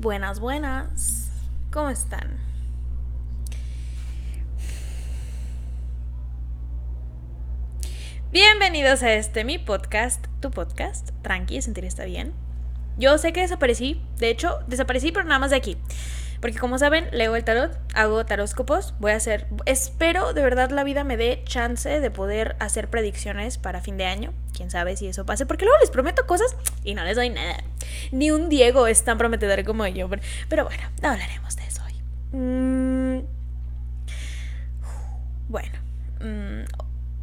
Buenas, buenas. ¿Cómo están? Bienvenidos a este mi podcast, tu podcast, Tranqui, sentir está bien. Yo sé que desaparecí, de hecho, desaparecí pero nada más de aquí. Porque como saben, leo el tarot, hago taróscopos, voy a hacer, espero de verdad la vida me dé chance de poder hacer predicciones para fin de año. Quién sabe si eso pase, porque luego les prometo cosas y no les doy nada. Ni un Diego es tan prometedor como yo, pero, bueno, no hablaremos de eso hoy. Mm, bueno, mm,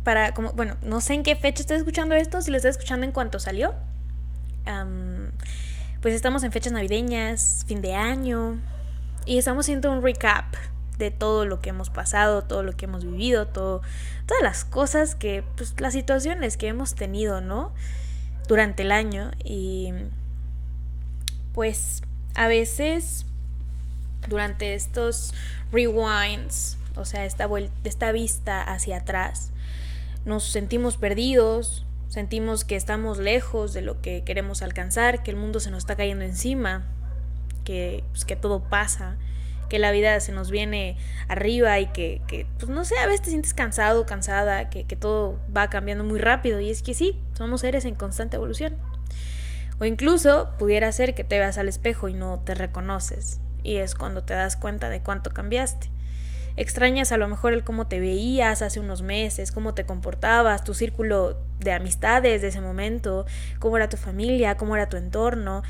para como, bueno, no sé en qué fecha estoy escuchando esto, si lo estoy escuchando en cuanto salió. pues estamos en fechas navideñas, fin de año, y estamos haciendo un recap de todo lo que hemos pasado, todo lo que hemos vivido, todo, todas las cosas que, pues las situaciones que hemos tenido, ¿no? Durante el año. Y pues a veces durante estos rewinds, o sea, esta, esta vista hacia atrás, nos sentimos perdidos, sentimos que estamos lejos de lo que queremos alcanzar, que el mundo se nos está cayendo encima, que, pues, que todo pasa, que la vida se nos viene arriba y que, pues no sé, a veces te sientes cansado, cansada, que, que todo va cambiando muy rápido. Y es que sí, somos seres en constante evolución. O incluso pudiera ser que te veas al espejo y no te reconoces. Y es cuando te das cuenta de cuánto cambiaste. Extrañas a lo mejor el cómo te veías hace unos meses, cómo te comportabas, tu círculo de amistades de ese momento, cómo era tu familia, cómo era tu entorno.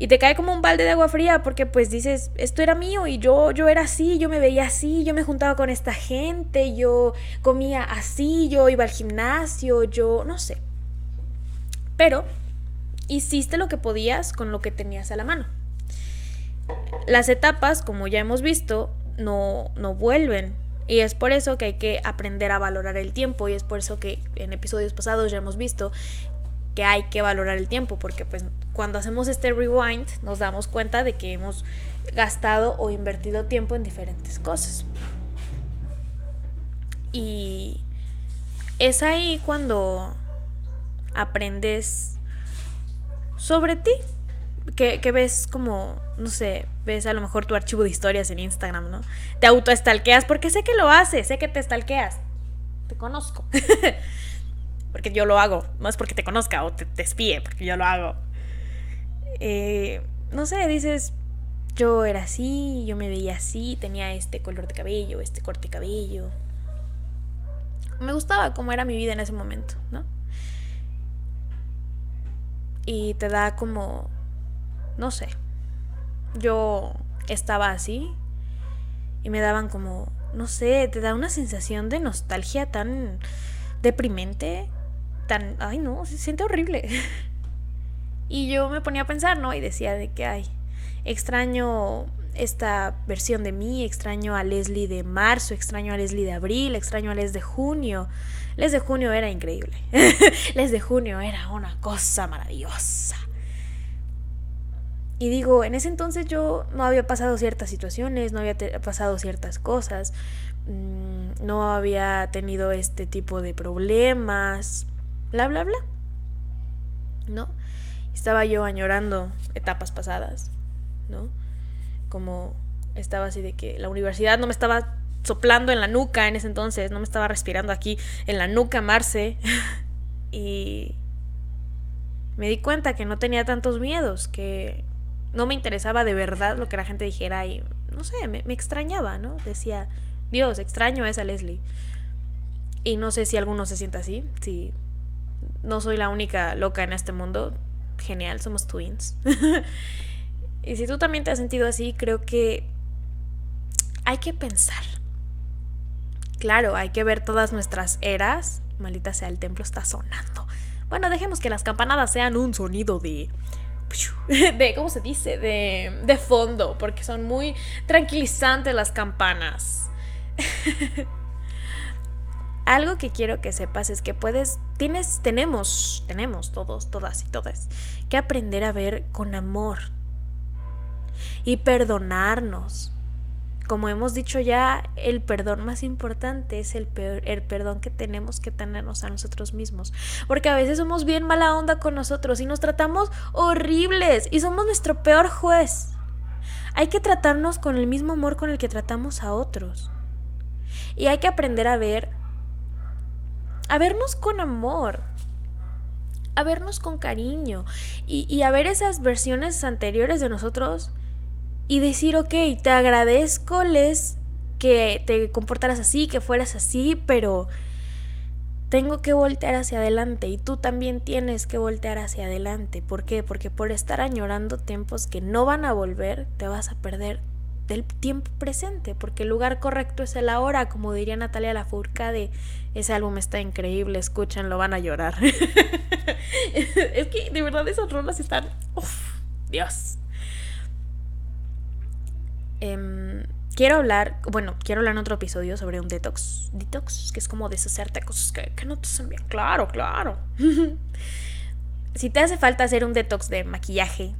Y te cae como un balde de agua fría porque pues dices, esto era mío y yo, yo era así, yo me veía así, yo me juntaba con esta gente, yo comía así, yo iba al gimnasio, yo no sé. Pero hiciste lo que podías con lo que tenías a la mano. Las etapas, como ya hemos visto, no, no vuelven. Y es por eso que hay que aprender a valorar el tiempo y es por eso que en episodios pasados ya hemos visto que hay que valorar el tiempo, porque pues cuando hacemos este rewind nos damos cuenta de que hemos gastado o invertido tiempo en diferentes cosas. Y es ahí cuando aprendes sobre ti, que, ves como, no sé, ves a lo mejor tu archivo de historias en Instagram, ¿no? Te autoestalqueas porque sé que lo haces, sé que te estalqueas. Te conozco. porque yo lo hago, no es porque te conozca o te, te porque yo lo hago. Eh, no sé, dices, yo era así, yo me veía así, tenía este color de cabello, este corte de cabello. Me gustaba cómo era mi vida en ese momento, ¿no? Y te da como, no sé, yo estaba así y me daban como, no sé, te da una sensación de nostalgia tan deprimente tan, ay no, se siente horrible. y yo me ponía a pensar, ¿no? Y decía de que, ay, extraño esta versión de mí, extraño a Leslie de marzo, extraño a Leslie de abril, extraño a Leslie de junio. Les de junio era increíble. Les de junio era una cosa maravillosa. Y digo, en ese entonces yo no había pasado ciertas situaciones, no había pasado ciertas cosas, mm, no había tenido este tipo de problemas, bla, bla, bla. ¿No? Estaba yo añorando etapas pasadas, ¿no? Como estaba así de que la universidad no me estaba soplando en la nuca en ese entonces, no me estaba respirando aquí en la nuca Marce. y me di cuenta que no tenía tantos miedos, que no me interesaba de verdad lo que la gente dijera y no sé, me, me extrañaba, ¿no? Decía, Dios, extraño a esa Leslie. Y no sé si alguno se sienta así, si no soy la única loca en este mundo. Genial, somos twins. y si tú también te has sentido así, creo que hay que pensar. Claro, hay que ver todas nuestras eras. Maldita sea, el templo está sonando. Bueno, dejemos que las campanadas sean un sonido de de, ¿cómo se dice? De, de fondo, porque son muy tranquilizantes las campanas. algo que quiero que sepas es que puedes, tienes, tenemos, tenemos todos, todas y todas, que aprender a ver con amor y perdonarnos. Como hemos dicho ya, el perdón más importante es el, el perdón que tenemos que tenernos a nosotros mismos. Porque a veces somos bien mala onda con nosotros y nos tratamos horribles y somos nuestro peor juez. hay que tratarnos con el mismo amor con el que tratamos a otros. Y hay que aprender a ver, a vernos con amor, a vernos con cariño y, y a ver esas versiones anteriores de nosotros y decir, ok, te agradezco, Les, que te comportaras así, que fueras así, pero tengo que voltear hacia adelante y tú también tienes que voltear hacia adelante. ¿Por qué? Porque por estar añorando tiempos que no van a volver, te vas a perder del tiempo presente, porque el lugar correcto es el ahora, como diría Natalia Lafourcade. Ese álbum está increíble, escúchenlo, van a llorar. es que de verdad esas rolas están... Uf, Dios. Eh, quiero hablar, bueno, quiero hablar en otro episodio sobre un detox. Detox, que es como deshacerte cosas que, que no te hacen bien. Claro, claro. si te hace falta hacer un detox de maquillaje,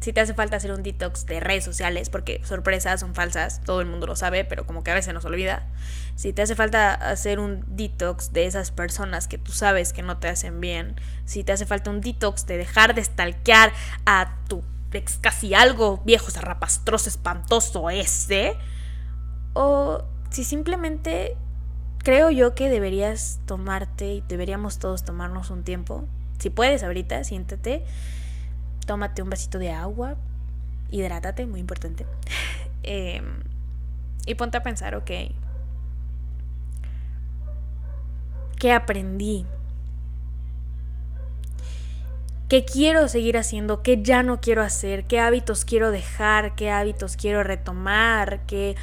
si te hace falta hacer un detox de redes sociales, porque sorpresas son falsas, todo el mundo lo sabe, pero como que a veces nos olvida. Si te hace falta hacer un detox de esas personas que tú sabes que no te hacen bien, si te hace falta un detox de dejar de stalkear a tu ex casi algo viejo, zarrapastroso, espantoso ese, o si simplemente creo yo que deberías tomarte y deberíamos todos tomarnos un tiempo. Si puedes ahorita, siéntate tómate un vasito de agua, hidrátate, muy importante. Em, y ponte a pensar, ok, ¿qué aprendí? ¿Qué quiero seguir haciendo? ¿Qué ya no quiero hacer? ¿Qué hábitos quiero dejar? ¿Qué hábitos quiero retomar? ¿Qué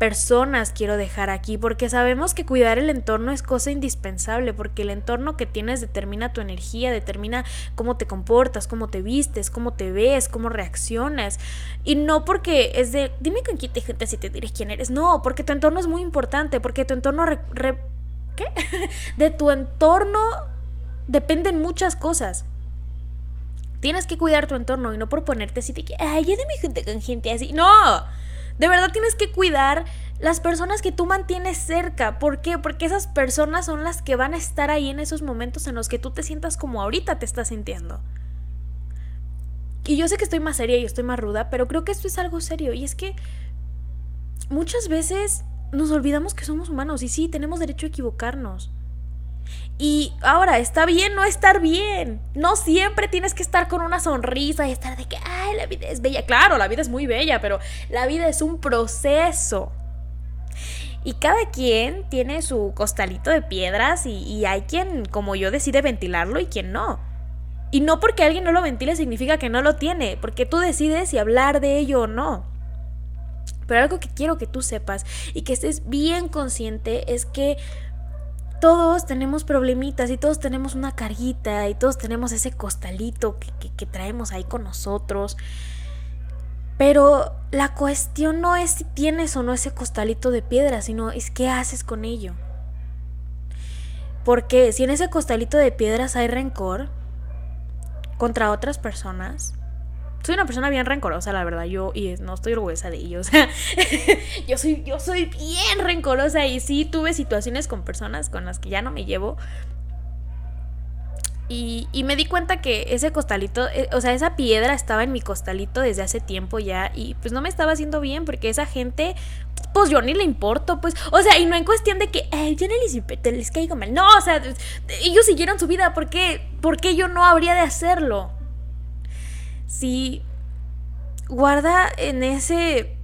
personas quiero dejar aquí, porque sabemos que cuidar el entorno es cosa indispensable, porque el entorno que tienes determina tu energía, determina cómo te comportas, cómo te vistes, cómo te ves, cómo reaccionas. Y no porque es de, dime con quién te gente si te diré quién eres, no, porque tu entorno es muy importante, porque tu entorno... ¿Qué? de tu entorno dependen muchas cosas. Tienes que cuidar tu entorno y no por ponerte así de que, ay, yo de mi gente con gente así. No, de verdad tienes que cuidar las personas que tú mantienes cerca. ¿Por qué? Porque esas personas son las que van a estar ahí en esos momentos en los que tú te sientas como ahorita te estás sintiendo. Y yo sé que estoy más seria y estoy más ruda, pero creo que esto es algo serio. Y es que muchas veces nos olvidamos que somos humanos y sí, tenemos derecho a equivocarnos. Y ahora, está bien no estar bien. No siempre tienes que estar con una sonrisa y estar de que, ay, la vida es bella. Claro, la vida es muy bella, pero la vida es un proceso. Y cada quien tiene su costalito de piedras y, hay quien, como yo, decide ventilarlo y quien no. Y no porque alguien no lo ventile significa que no lo tiene, porque tú decides si hablar de ello o no. Pero algo que quiero que tú sepas y que estés bien consciente es que todos tenemos problemitas y todos tenemos una carguita y todos tenemos ese costalito que, traemos ahí con nosotros. Pero la cuestión no es si tienes o no ese costalito de piedra, sino es qué haces con ello. Porque si en ese costalito de piedras hay rencor contra otras personas, soy una persona bien rencorosa, la verdad, yo, y no estoy orgullosa de ello, yo soy, yo soy bien rencorosa y sí tuve situaciones con personas con las que ya no me llevo. Y, y me di cuenta que ese costalito, eh, o sea, esa piedra estaba en mi costalito desde hace tiempo ya y pues no me estaba haciendo bien porque esa gente, pues yo ni le importo, pues, o sea, y no en cuestión de que, Ay, yo no les, les caigo mal, no, o sea, ellos siguieron su vida, ¿por qué? ¿Por qué yo no habría de hacerlo? Si guarda en ese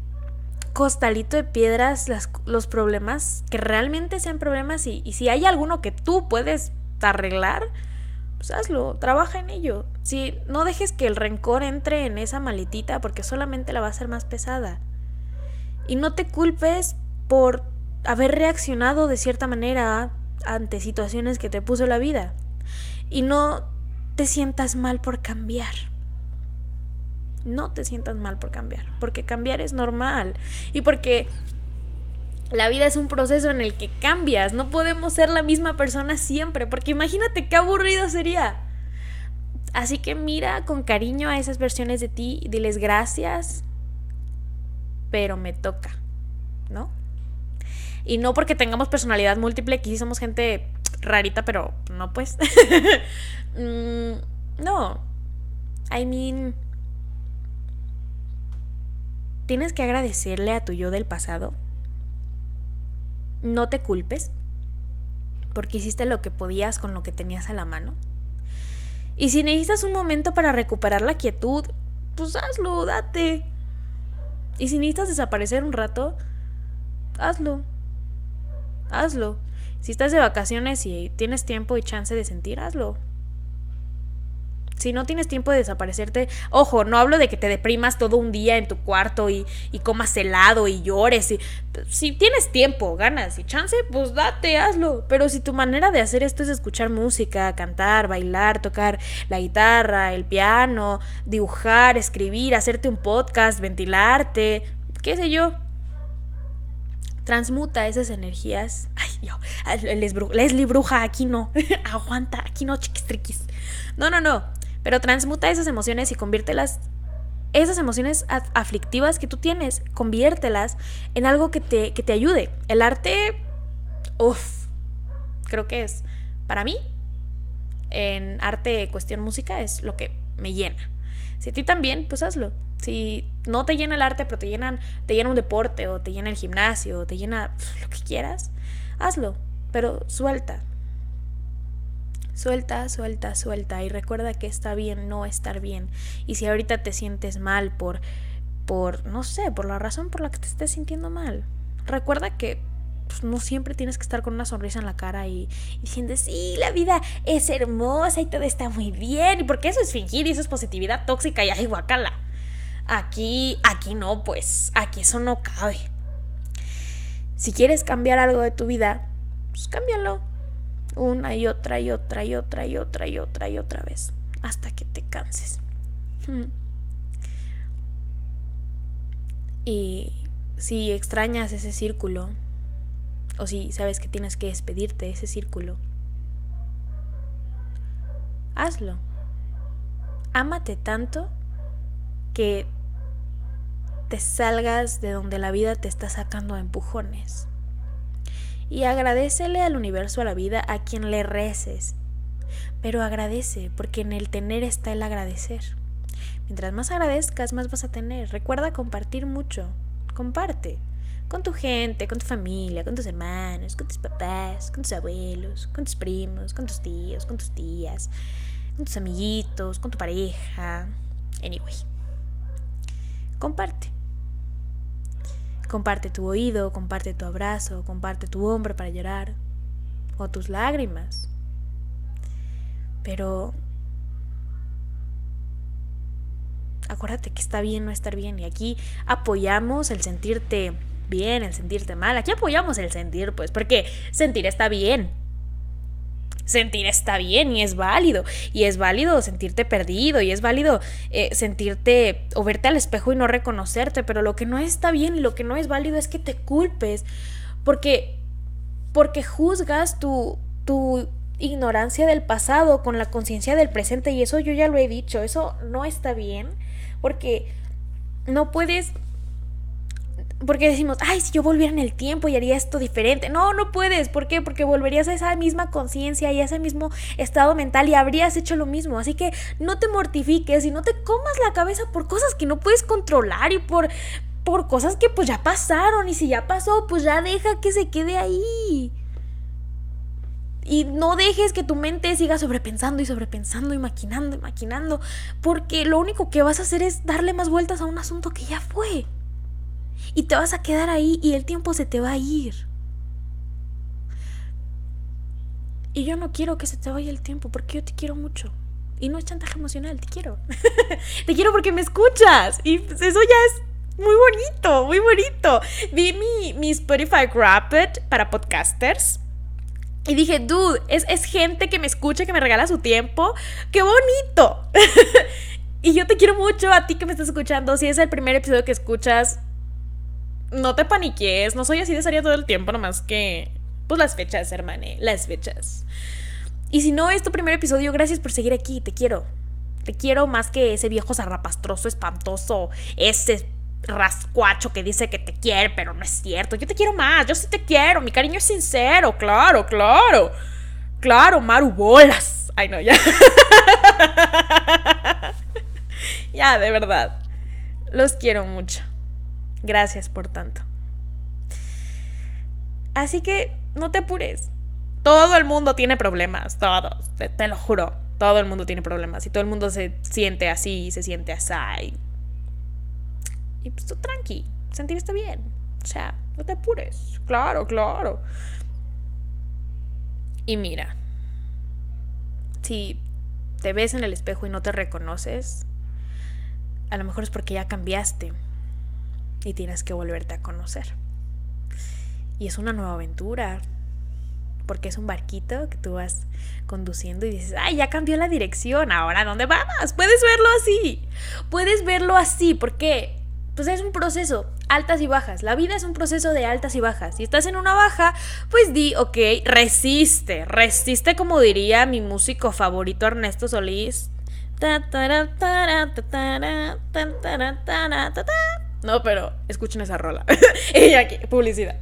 costalito de piedras los problemas que realmente sean problemas y, si hay alguno que tú puedes arreglar, pues hazlo, trabaja en ello. Si no dejes que el rencor entre en esa malitita porque solamente la va a hacer más pesada. Y no te culpes por haber reaccionado de cierta manera ante situaciones que te puso la vida. Y no te sientas mal por cambiar no te sientas mal por cambiar, porque cambiar es normal y porque la vida es un proceso en el que cambias, no podemos ser la misma persona siempre, porque imagínate qué aburrido sería. Así que mira con cariño a esas versiones de ti, diles gracias, pero me toca, ¿no? Y no porque tengamos personalidad múltiple, que somos gente rarita, pero no pues. Mm, no. I mean, tienes que agradecerle a tu yo del pasado. No te culpes, porque hiciste lo que podías con lo que tenías a la mano. Y si necesitas un momento para recuperar la quietud, pues hazlo, date. Y si necesitas desaparecer un rato, hazlo. Hazlo. Si estás de vacaciones y tienes tiempo y chance de sentir, hazlo. Si no tienes tiempo de desaparecerte, ojo, no hablo de que te deprimas todo un día en tu cuarto y, y comas helado y llores. Y, si tienes tiempo, ganas y chance, pues date, hazlo. Pero si tu manera de hacer esto es escuchar música, cantar, bailar, tocar la guitarra, el piano, dibujar, escribir, hacerte un podcast, ventilarte, qué sé yo, transmuta esas energías. Ay, yo, Leslie Bruja, aquí no. Aguanta, aquí no, chiquistriquis. No, no, no. Pero transmuta esas emociones y conviértelas, esas emociones aflictivas que tú tienes, conviértelas en algo que te, que te ayude. El arte, uff, creo que es, para mí, en arte cuestión música es lo que me llena. Si a ti también, pues hazlo. Si no te llena el arte, pero te llenan, te llena un deporte, o te llena el gimnasio, o te llena lo que quieras, hazlo. Pero suelta, Suelta, suelta, suelta y recuerda que está bien no estar bien. Y si ahorita te sientes mal por, por, no sé, por la razón por la que te estés sintiendo mal, recuerda que pues, no siempre tienes que estar con una sonrisa en la cara y, diciendo, sí, la vida es hermosa y todo está muy bien. Porque eso es fingir y eso es positividad tóxica y ay, guacala. Aquí, aquí no, pues, aquí eso no cabe. Si quieres cambiar algo de tu vida, pues cámbialo una y otra y otra y otra y otra y otra y otra vez hasta que te canses. Hmm. Y si extrañas ese círculo o si sabes que tienes que despedirte de ese círculo, hazlo. Ámate tanto que te salgas de donde la vida te está sacando empujones y agradecele al universo, a la vida, a quien le reces. Pero agradece, porque en el tener está el agradecer. Mientras más agradezcas, más vas a tener. Recuerda compartir mucho. Comparte. Con tu gente, con tu familia, con tus hermanos, con tus papás, con tus abuelos, con tus primos, con tus tíos, con tus tías, con tus amiguitos, con tu pareja. Anyway. Comparte. Comparte tu oído, comparte tu abrazo, comparte tu hombro para llorar o tus lágrimas. Pero acuérdate que está bien no estar bien y aquí apoyamos el sentirte bien, el sentirte mal. Aquí apoyamos el sentir, pues, porque sentir está bien sentir está bien y es válido. Y es válido sentirte perdido y es válido eh, sentirte o verte al espejo y no reconocerte. Pero lo que no está bien y lo que no es válido es que te culpes. Porque, porque juzgas tu, tu ignorancia del pasado con la conciencia del presente. Y eso yo ya lo he dicho. Eso no está bien. Porque no puedes porque decimos, ay, si yo volviera en el tiempo y haría esto diferente. No, no puedes. ¿Por qué? Porque volverías a esa misma conciencia y a ese mismo estado mental y habrías hecho lo mismo. Así que no te mortifiques y no te comas la cabeza por cosas que no puedes controlar y por, por cosas que pues ya pasaron. Y si ya pasó, pues ya deja que se quede ahí. Y no dejes que tu mente siga sobrepensando y sobrepensando y maquinando y maquinando. Porque lo único que vas a hacer es darle más vueltas a un asunto que ya fue y te vas a quedar ahí y el tiempo se te va a ir. Y yo no quiero que se te vaya el tiempo porque yo te quiero mucho. Y no es chantaje emocional, te quiero. te quiero porque me escuchas. Y pues eso ya es muy bonito, muy bonito. Vi mi, mi Spotify Wrapped para podcasters. Y dije, dude, es, es gente que me escucha, que me regala su tiempo. ¡Qué bonito! y yo te quiero mucho a ti que me estás escuchando. Si es el primer episodio que escuchas, no te paniques, no soy así de seria todo el tiempo, nomás que, pues las fechas, hermane, las fechas. Y si no es tu primer episodio, gracias por seguir aquí, te quiero. Te quiero más que ese viejo zarrapastroso, espantoso, ese rascuacho que dice que te quiere, pero no es cierto. Yo te quiero más, yo sí te quiero, mi cariño es sincero, claro, claro. Claro, Maru bolas. Ay, no, ya. ya, de verdad. Los quiero mucho. Gracias por tanto. Así que no te apures. Todo el mundo tiene problemas, todos, te, lo juro. Todo el mundo tiene problemas y todo el mundo se siente así, se siente así. Y pues tú tranqui, sentir está bien. O sea, no te apures. Claro, claro. Y mira, si te ves en el espejo y no te reconoces, a lo mejor es porque ya cambiaste y tienes que volverte a conocer. Y es una nueva aventura, porque es un barquito que tú vas conduciendo y dices, ay, ya cambió la dirección, ahora ¿dónde vamos? Puedes verlo así, puedes verlo así, porque pues es un proceso, altas y bajas. La vida es un proceso de altas y bajas. Si estás en una baja, pues di, ok, resiste, resiste como diría mi músico favorito Ernesto Solís. No, pero escuchen esa rola. y aquí, publicidad.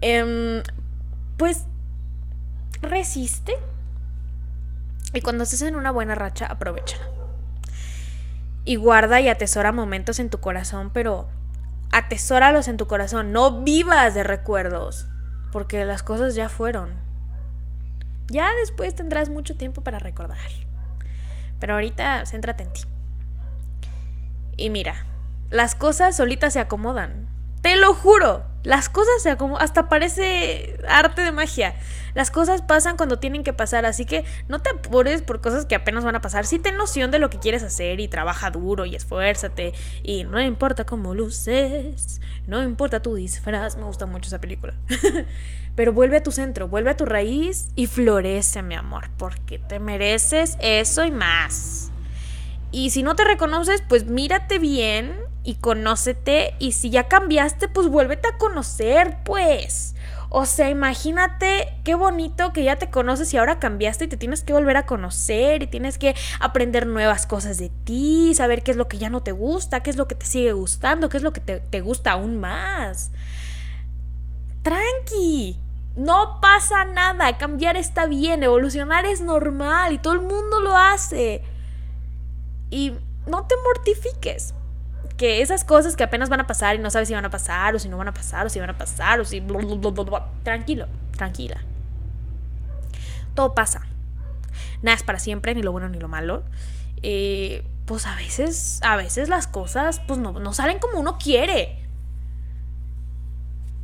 Em, pues resiste. Y cuando estés en una buena racha, aprovecha. Y guarda y atesora momentos en tu corazón, pero atesóralos en tu corazón. No vivas de recuerdos, porque las cosas ya fueron. Ya después tendrás mucho tiempo para recordar. Pero ahorita céntrate en ti. Y mira, las cosas solitas se acomodan. Te lo juro. Las cosas se acomodan. Hasta parece arte de magia. Las cosas pasan cuando tienen que pasar. Así que no te apures por cosas que apenas van a pasar. Sí ten noción de lo que quieres hacer y trabaja duro y esfuérzate. Y no importa cómo luces. No importa tu disfraz. Me gusta mucho esa película. Pero vuelve a tu centro, vuelve a tu raíz y florece, mi amor. Porque te mereces eso y más. Y si no te reconoces, pues mírate bien y conócete y si ya cambiaste, pues vuélvete a conocer, pues. O sea, imagínate qué bonito que ya te conoces y ahora cambiaste y te tienes que volver a conocer y tienes que aprender nuevas cosas de ti, saber qué es lo que ya no te gusta, qué es lo que te sigue gustando, qué es lo que te, te gusta aún más. Tranqui, no pasa nada, cambiar está bien, evolucionar es normal y todo el mundo lo hace. Y no te mortifiques que esas cosas que apenas van a pasar y no sabes si van a pasar o si no van a pasar o si van a pasar o si... Tranquilo, tranquila. Todo pasa. Nada es para siempre, ni lo bueno ni lo malo. Eh, pues a veces, a veces las cosas pues no, no salen como uno quiere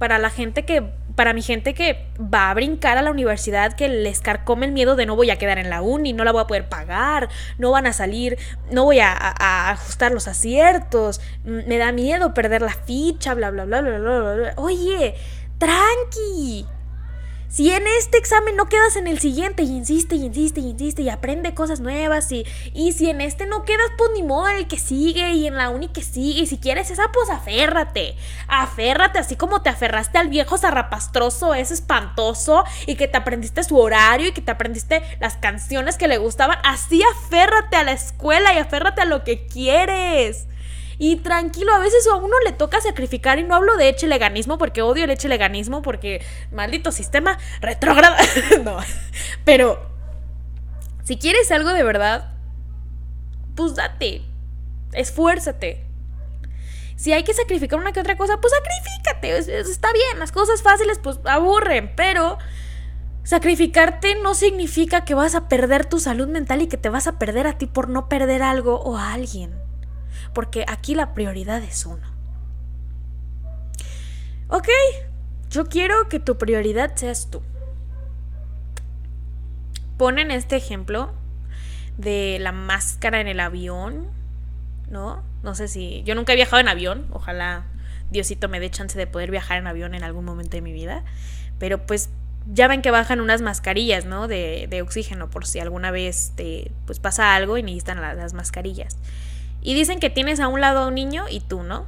para la gente que, para mi gente que va a brincar a la universidad, que les carcome el miedo de no voy a quedar en la uni, no la voy a poder pagar, no van a salir, no voy a, a ajustar los aciertos, me da miedo perder la ficha, bla, bla, bla, bla, bla, bla. Oye, tranqui, si en este examen no quedas en el siguiente y insiste y insiste y insiste y aprende cosas nuevas y, y si en este no quedas, pues ni modo en el que sigue y en la uni que sigue y si quieres esa, pues aférrate. Aférrate así como te aferraste al viejo zarrapastroso, ese espantoso y que te aprendiste su horario y que te aprendiste las canciones que le gustaban. Así aférrate a la escuela y aférrate a lo que quieres. Y tranquilo, a veces a uno le toca sacrificar y no hablo de echeleganismo porque odio el echeleganismo porque maldito sistema retrógrado. no, pero si quieres algo de verdad, pues date, esfuérzate. Si hay que sacrificar una que otra cosa, pues sacrifícate. Está bien, las cosas fáciles pues aburren, pero sacrificarte no significa que vas a perder tu salud mental y que te vas a perder a ti por no perder algo o a alguien porque aquí la prioridad es uno. Ok, yo quiero que tu prioridad seas tú. Ponen este ejemplo de la máscara en el avión, ¿no? No sé si... Yo nunca he viajado en avión, ojalá Diosito me dé chance de poder viajar en avión en algún momento de mi vida, pero pues ya ven que bajan unas mascarillas, ¿no? De, oxígeno por si alguna vez te pues pasa algo y necesitan las mascarillas. Y dicen que tienes a un lado a un niño y tú, ¿no?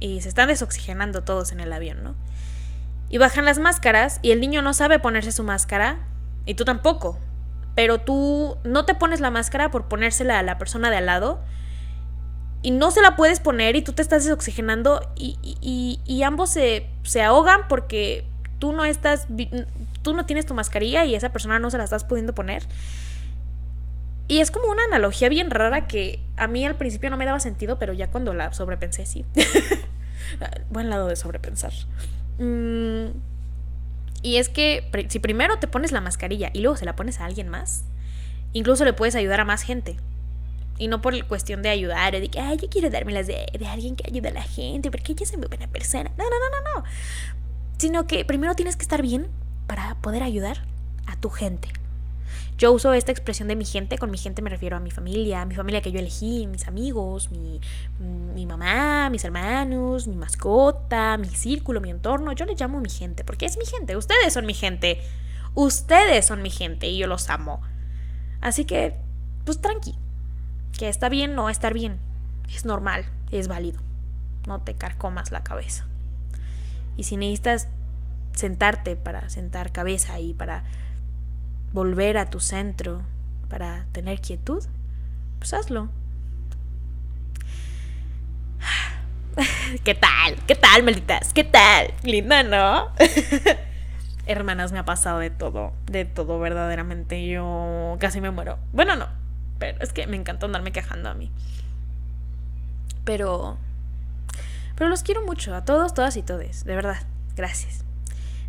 Y se están desoxigenando todos en el avión, ¿no? Y bajan las máscaras y el niño no sabe ponerse su máscara y tú tampoco. Pero tú no te pones la máscara por ponérsela a la persona de al lado y no se la puedes poner y tú te estás desoxigenando y, y, y ambos se, se ahogan porque tú no estás, tú no tienes tu mascarilla y esa persona no se la estás pudiendo poner. Y es como una analogía bien rara que a mí al principio no me daba sentido, pero ya cuando la sobrepensé sí. Buen lado de sobrepensar. Mm, y es que si primero te pones la mascarilla y luego se la pones a alguien más, incluso le puedes ayudar a más gente. Y no por cuestión de ayudar, de que, ay, yo quiero dármelas de, de alguien que ayude a la gente, porque ella es muy buena persona. No, no, no, no, no. Sino que primero tienes que estar bien para poder ayudar a tu gente. Yo uso esta expresión de mi gente, con mi gente me refiero a mi familia, mi familia que yo elegí, mis amigos, mi, mi mamá, mis hermanos, mi mascota, mi círculo, mi entorno. Yo le llamo mi gente, porque es mi gente, ustedes son mi gente, ustedes son mi gente y yo los amo. Así que, pues tranqui, que está bien no estar bien, es normal, es válido. No te carcomas la cabeza. Y si necesitas sentarte para sentar cabeza y para volver a tu centro, para tener quietud, pues hazlo. ¿Qué tal? ¿Qué tal, malditas? ¿Qué tal? Linda, ¿no? Hermanas, me ha pasado de todo, de todo, verdaderamente. Yo casi me muero. Bueno, no, pero es que me encanta andarme quejando a mí. Pero... Pero los quiero mucho, a todos, todas y todes, de verdad. Gracias.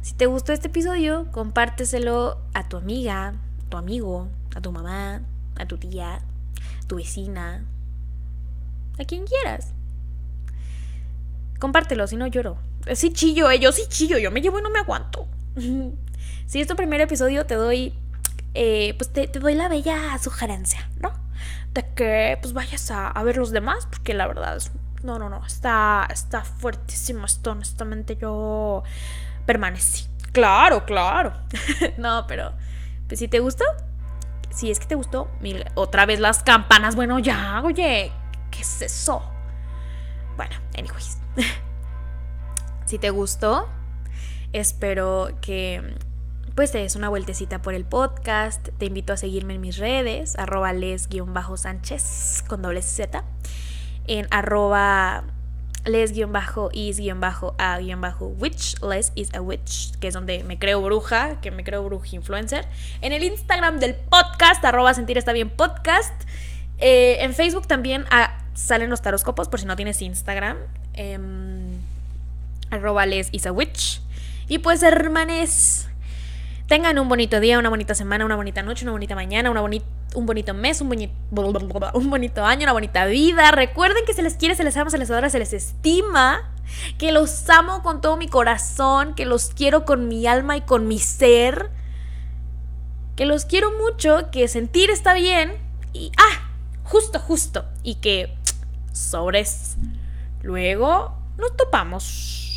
Si te gustó este episodio, compárteselo a tu amiga, tu amigo, a tu mamá, a tu tía, tu vecina, a quien quieras. Compártelo, si no lloro. Sí chillo, eh, yo sí chillo, yo me llevo y no me aguanto. si es tu primer episodio, te doy, eh, pues te, doy la bella sugerencia, ¿no? De que pues vayas a, a ver los demás, porque la verdad es, no, no, no, está, está fuertísimo esto, honestamente yo permanecí. Claro, claro. no, pero pues si te gustó, si es que te gustó, otra vez las campanas. Bueno, ya, oye, ¿qué es eso? Bueno, anyways. si te gustó, espero que pues te des una vueltecita por el podcast. Te invito a seguirme en mis redes, arroba les-sánchez con doble Z, en arroba les-is-a-witch, les is a witch, que es donde me creo bruja, que me creo bruja influencer. En el Instagram del podcast, arroba sentir está bien podcast. Eh, en Facebook también ah, salen los taroscopos, por si no tienes Instagram. Em, arroba les is a witch. Y pues, hermanes, tengan un bonito día, una bonita semana, una bonita noche, una bonita mañana, una bonita un bonito mes, un, bonito, un bonito año, una bonita vida. Recuerden que se les quiere, se les ama, se les adora, se les estima. Que los amo con todo mi corazón, que los quiero con mi alma y con mi ser. Que los quiero mucho, que sentir está bien. Y, ah, justo, justo. Y que, sobres. Luego nos topamos.